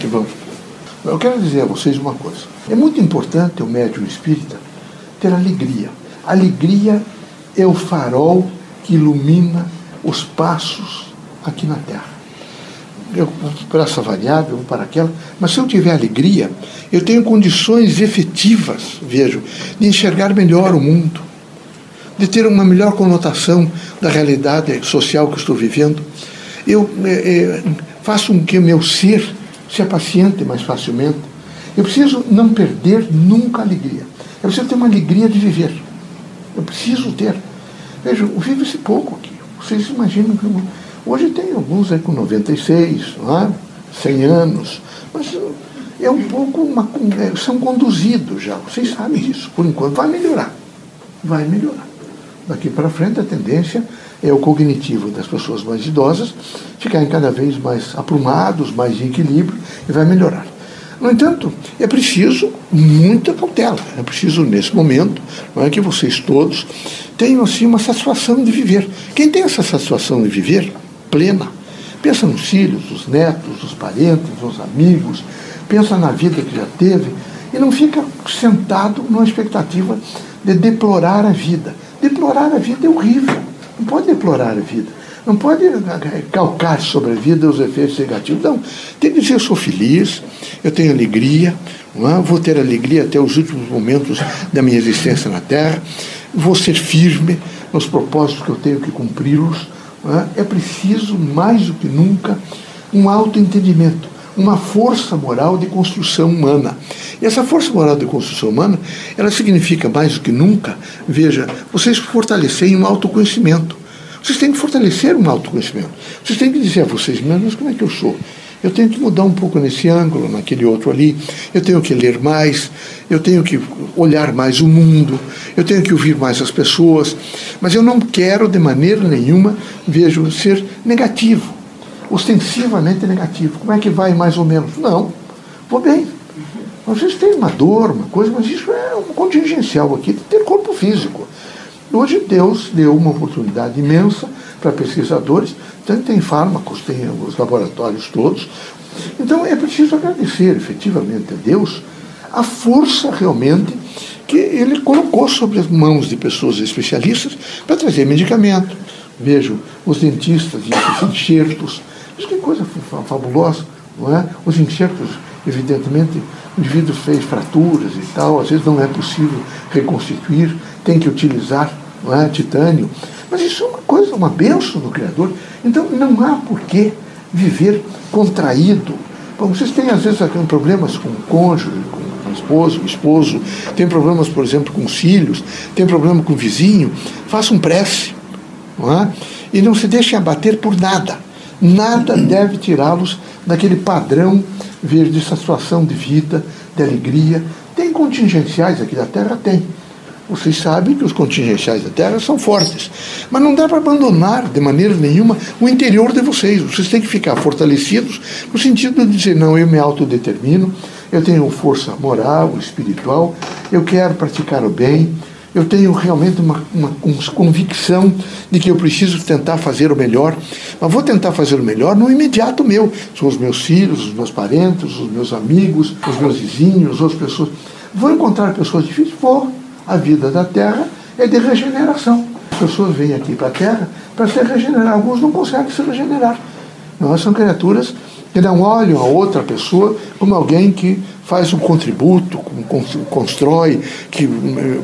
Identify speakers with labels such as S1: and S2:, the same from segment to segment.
S1: que vamos? Eu quero dizer a vocês uma coisa. É muito importante o médium espírita ter alegria. Alegria é o farol que ilumina os passos aqui na Terra. Eu para essa variável, para aquela, mas se eu tiver alegria, eu tenho condições efetivas, vejo, de enxergar melhor o mundo, de ter uma melhor conotação da realidade social que estou vivendo. Eu é, é, faço com que o meu ser se apaciente mais facilmente. Eu preciso não perder nunca a alegria. Eu preciso ter uma alegria de viver. Eu preciso ter. Veja, vive-se pouco aqui. Vocês imaginam que hoje tem alguns aí com 96, não é? 100 anos, mas é um pouco uma, é, são conduzidos já. Vocês sabem disso. Por enquanto vai melhorar. Vai melhorar. Daqui para frente a tendência é o cognitivo das pessoas mais idosas ficarem cada vez mais aprumados, mais em equilíbrio e vai melhorar. No entanto, é preciso muita cautela. É preciso, nesse momento, não é, que vocês todos tenham assim, uma satisfação de viver. Quem tem essa satisfação de viver, plena, pensa nos filhos, nos netos, nos parentes, nos amigos, pensa na vida que já teve e não fica sentado numa expectativa de deplorar a vida. Deplorar a vida é horrível. Não pode deplorar a vida. Não pode calcar sobre a vida os efeitos negativos. Não. Tem que dizer: eu sou feliz, eu tenho alegria, é? vou ter alegria até os últimos momentos da minha existência na Terra, vou ser firme nos propósitos que eu tenho que cumpri-los. É? é preciso, mais do que nunca, um autoentendimento, uma força moral de construção humana. E essa força moral de construção humana, ela significa mais do que nunca, veja, vocês fortalecerem um autoconhecimento. Vocês têm que fortalecer um autoconhecimento. Vocês têm que dizer a vocês mesmos como é que eu sou. Eu tenho que mudar um pouco nesse ângulo, naquele outro ali. Eu tenho que ler mais, eu tenho que olhar mais o mundo, eu tenho que ouvir mais as pessoas. Mas eu não quero, de maneira nenhuma, vejo, ser negativo, ostensivamente negativo. Como é que vai mais ou menos? Não, vou bem. Vocês têm uma dor, uma coisa, mas isso é um contingencial aqui ter corpo físico. Hoje Deus deu uma oportunidade imensa para pesquisadores, tanto tem fármacos, tem os laboratórios todos. Então é preciso agradecer efetivamente a Deus a força realmente que ele colocou sobre as mãos de pessoas especialistas para trazer medicamento. Vejo os dentistas esses enxertos. Isso que coisa fabulosa, não é? Os enxertos, evidentemente, o indivíduo fez fraturas e tal, às vezes não é possível reconstituir, tem que utilizar não é? titânio. Mas isso é uma coisa, uma benção do Criador. Então não há por que viver contraído. Bom, vocês têm às vezes problemas com o cônjuge, com o esposo, o esposo, tem problemas, por exemplo, com os filhos, tem problema com o vizinho, façam prece. Não é? E não se deixem abater por nada. Nada deve tirá-los daquele padrão de satisfação de vida, de alegria. Tem contingenciais aqui da Terra? Tem. Vocês sabem que os contingenciais da Terra são fortes. Mas não dá para abandonar de maneira nenhuma o interior de vocês. Vocês têm que ficar fortalecidos no sentido de dizer: não, eu me autodetermino, eu tenho força moral, espiritual, eu quero praticar o bem, eu tenho realmente uma, uma, uma, convicção de que eu preciso tentar fazer o melhor, mas vou tentar fazer o melhor no imediato meu. São os meus filhos, os meus parentes, os meus amigos, os meus vizinhos, as pessoas. Vou encontrar pessoas difíceis? Vou a vida da Terra é de regeneração. As pessoas vêm aqui para a Terra para se regenerar. Alguns não conseguem se regenerar. Nós são criaturas que não olham a outra pessoa como alguém que faz um contributo, constrói, que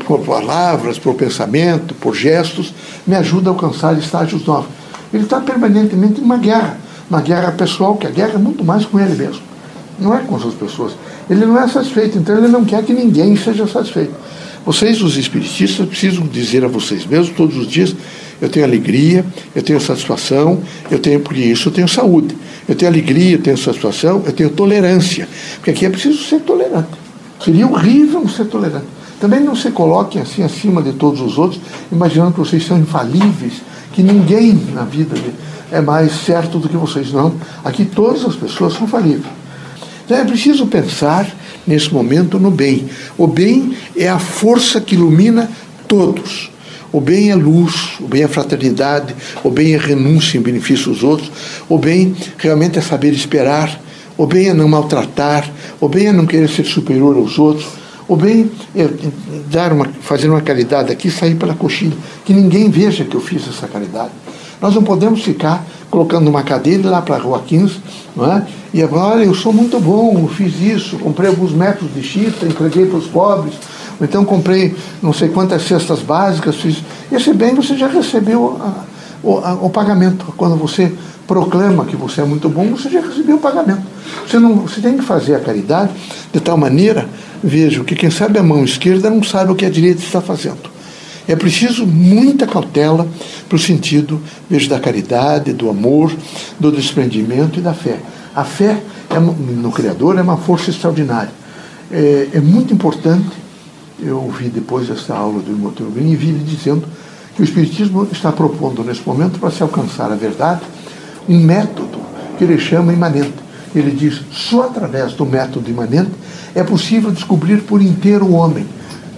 S1: por palavras, por pensamento, por gestos, me ajuda a alcançar estágios novos. Ele está permanentemente em uma guerra, uma guerra pessoal, que a guerra é muito mais com ele mesmo, não é com as outras pessoas. Ele não é satisfeito, então ele não quer que ninguém seja satisfeito. Vocês, os espiritistas, precisam dizer a vocês mesmos todos os dias: eu tenho alegria, eu tenho satisfação, eu tenho, porque isso eu tenho saúde. Eu tenho alegria, eu tenho satisfação, eu tenho tolerância. Porque aqui é preciso ser tolerante. Seria horrível não ser tolerante. Também não se coloquem assim acima de todos os outros, imaginando que vocês são infalíveis, que ninguém na vida é mais certo do que vocês. Não. Aqui todas as pessoas são falíveis. Então é preciso pensar nesse momento no bem. O bem é a força que ilumina todos. O bem é luz, o bem é fraternidade, o bem é renúncia em benefício dos outros, o bem realmente é saber esperar, ou bem é não maltratar, ou bem é não querer ser superior aos outros, ou bem é dar uma, fazer uma caridade aqui, sair pela coxinha, que ninguém veja que eu fiz essa caridade. Nós não podemos ficar colocando uma cadeira lá para a Rua 15, não é? e agora eu sou muito bom, eu fiz isso, comprei alguns metros de chita, entreguei para os pobres, ou então comprei não sei quantas cestas básicas, fiz. Esse bem você já recebeu a, o, a, o pagamento. Quando você proclama que você é muito bom, você já recebeu o pagamento. Você, não, você tem que fazer a caridade de tal maneira, vejo, que quem sabe a mão esquerda não sabe o que a direita está fazendo. É preciso muita cautela para o sentido, vejo, da caridade, do amor, do desprendimento e da fé. A fé é, no Criador é uma força extraordinária. É, é muito importante, eu ouvi depois dessa aula do irmão Teobim e vi ele dizendo que o Espiritismo está propondo nesse momento para se alcançar a verdade um método que ele chama imanente. Ele diz: só através do método imanente é possível descobrir por inteiro o homem,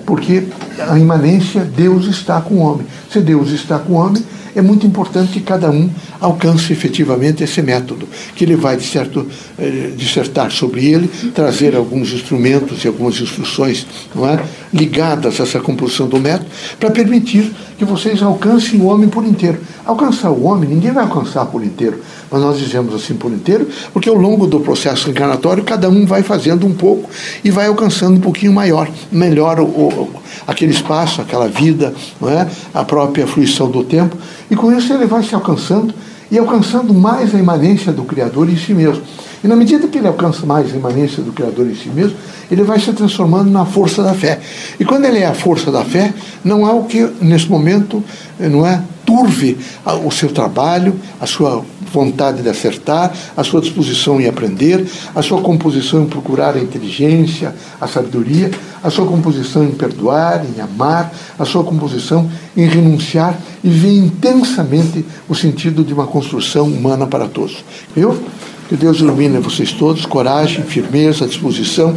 S1: porque a imanência, Deus está com o homem. Se Deus está com o homem, é muito importante que cada um alcance efetivamente esse método, que ele vai de certo, eh, dissertar sobre ele, trazer alguns instrumentos e algumas instruções é, ligadas a essa composição do método, para permitir que vocês alcancem o homem por inteiro. Alcançar o homem, ninguém vai alcançar por inteiro, mas nós dizemos assim por inteiro, porque ao longo do processo encarnatório, cada um vai fazendo um pouco e vai alcançando um pouquinho maior, melhor o, o aquele espaço, aquela vida, não é? a própria fruição do tempo, e com isso ele vai se alcançando e alcançando mais a imanência do Criador em si mesmo. E na medida que ele alcança mais a imanência do Criador em si mesmo, ele vai se transformando na força da fé. E quando ele é a força da fé, não há o que, nesse momento, não é, turve o seu trabalho, a sua vontade de acertar, a sua disposição em aprender, a sua composição em procurar a inteligência, a sabedoria, a sua composição em perdoar, em amar, a sua composição em renunciar e ver intensamente o sentido de uma construção humana para todos. Eu, que Deus ilumine vocês todos, coragem, firmeza, disposição,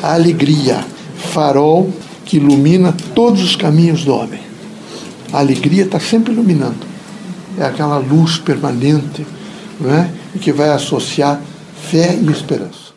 S1: alegria, farol que ilumina todos os caminhos do homem. A alegria está sempre iluminando é aquela luz permanente não é? que vai associar fé e esperança.